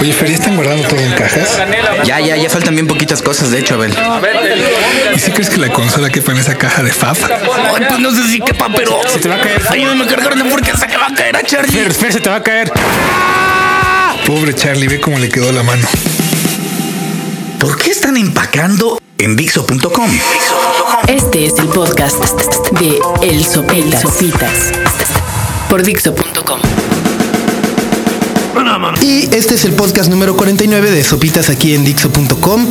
Oye, Fer, ¿ya están guardando todo en cajas? Ya, ya, ya faltan bien poquitas cosas, de hecho, Abel. ¿Y si crees que la consola quepa en esa caja de FAF? Ay, pues no sé si quepa, pero. Se te va a caer. Ayúdame a cargarla porque hasta que va a caer a Charlie. Fer, Fer, se te va a caer. Pobre Charlie, ve cómo le quedó la mano. ¿Por qué están empacando en Dixo.com? Este es el podcast de El Sopitas, Sopitas por Dixo.com. Y este es el podcast número 49 de Sopitas aquí en Dixo.com.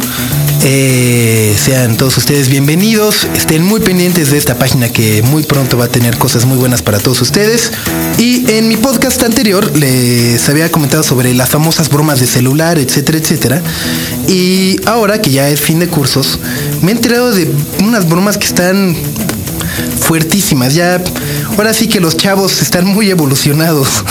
Eh, sean todos ustedes bienvenidos. Estén muy pendientes de esta página que muy pronto va a tener cosas muy buenas para todos ustedes. Y en mi podcast anterior les había comentado sobre las famosas bromas de celular, etcétera, etcétera. Y ahora que ya es fin de cursos, me he enterado de unas bromas que están fuertísimas. Ya, ahora sí que los chavos están muy evolucionados.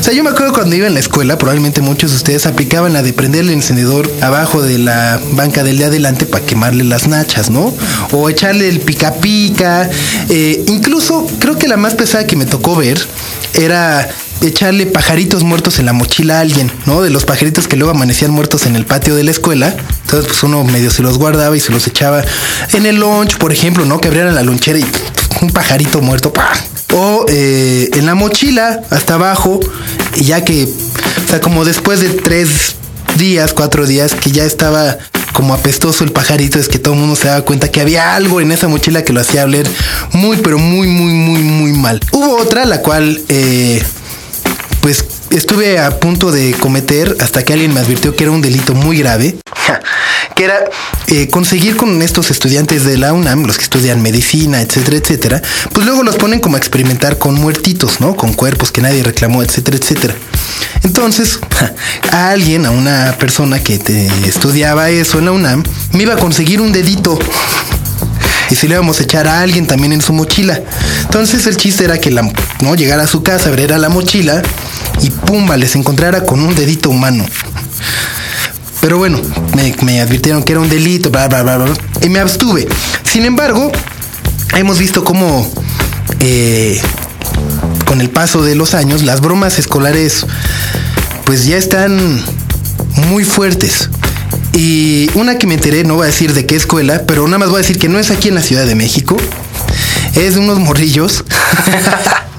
o sea, yo me acuerdo cuando iba en la escuela, probablemente muchos de ustedes aplicaban la de prender el encendedor abajo de la banca del de adelante para quemarle las nachas, ¿no? O echarle el pica pica. Eh, incluso creo que la más pesada que me tocó ver era echarle pajaritos muertos en la mochila a alguien, ¿no? De los pajaritos que luego amanecían muertos en el patio de la escuela. Entonces, pues uno medio se los guardaba y se los echaba en el lunch, por ejemplo, ¿no? Que abrieran la lonchera y un pajarito muerto, ¡pah! O eh, en la mochila, hasta abajo, y ya que, o sea, como después de tres días, cuatro días, que ya estaba como apestoso el pajarito, es que todo el mundo se daba cuenta que había algo en esa mochila que lo hacía oler muy, pero muy, muy, muy, muy mal. Hubo otra, la cual, eh, pues estuve a punto de cometer hasta que alguien me advirtió que era un delito muy grave, que era eh, conseguir con estos estudiantes de la UNAM, los que estudian medicina, etcétera, etcétera, pues luego los ponen como a experimentar con muertitos, ¿no? Con cuerpos que nadie reclamó, etcétera, etcétera. Entonces, a alguien, a una persona que te estudiaba eso en la UNAM, me iba a conseguir un dedito y si le íbamos a echar a alguien también en su mochila. Entonces el chiste era que la, no llegara a su casa, abriera la mochila y pumba, les encontrara con un dedito humano. Pero bueno, me, advirtieron que era un delito, bla, bla, bla, bla, y me abstuve. Sin embargo, hemos visto cómo eh, con el paso de los años las bromas escolares pues ya están muy fuertes. Y una que me enteré, no voy a decir de qué escuela, pero nada más voy a decir que no es aquí en la Ciudad de México. Es de unos morrillos.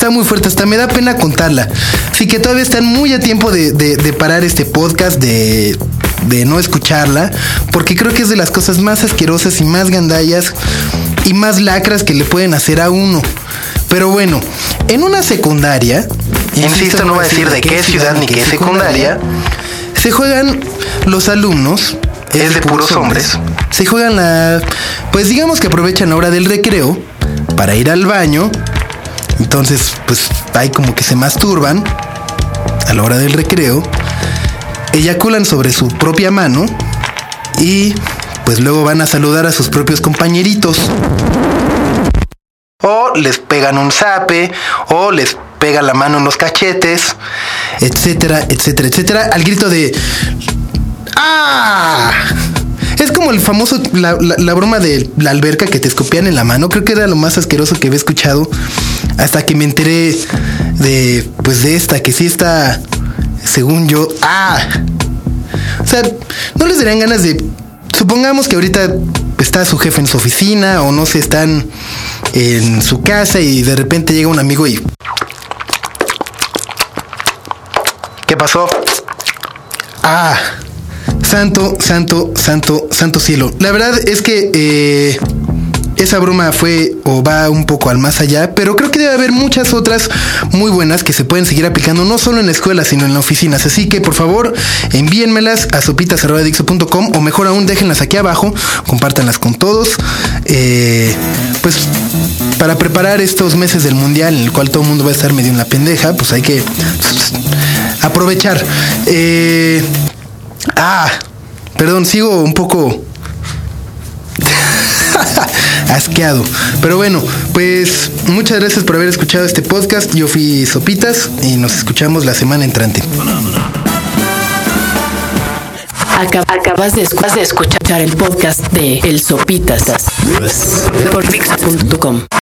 Está muy fuerte, hasta me da pena contarla. Así que todavía están muy a tiempo de, de- de parar este podcast, de, de no escucharla, porque creo que es de las cosas más asquerosas y más gandallas y más lacras que le pueden hacer a uno. Pero bueno, en una secundaria, insisto, no voy a decir de qué ciudad ni qué secundaria, se juegan los alumnos, es de puros hombres, se juegan la, pues digamos que aprovechan la hora del recreo para ir al baño, entonces pues ahí como que se masturban a la hora del recreo, eyaculan sobre su propia mano y pues luego van a saludar a sus propios compañeritos. O les pegan un zape, o les pega la mano en los cachetes, etcétera, etcétera, etcétera, al grito de ¡Ah! Es como el famoso, la, la- la broma de la alberca que te escupían en la mano. Creo que era lo más asqueroso que había escuchado. Hasta que me enteré de, pues de esta, que sí está, según yo, ¡ah! O sea, no les darían ganas de. Supongamos que ahorita está su jefe en su oficina o no sé, están en su casa y de repente llega un amigo y. ¿Qué pasó? Ah, santo, santo, santo, santo cielo. La verdad es que eh, esa broma fue o va un poco al más allá, pero creo que debe haber muchas otras muy buenas que se pueden seguir aplicando no solo en la escuela, sino en las oficinas. Así que por favor, envíenmelas a sopitas.dixo.com o mejor aún, déjenlas aquí abajo, compártanlas con todos. Eh, pues para preparar estos meses del mundial en el cual todo el mundo va a estar medio en la pendeja, pues hay que pues, aprovechar. Eh, ah, perdón, sigo un poco asqueado. Pero bueno, pues muchas gracias por haber escuchado este podcast. Yo fui Sopitas y nos escuchamos la semana entrante. Acab- acabas de, escu- de escuchar el podcast de El Sopitas por.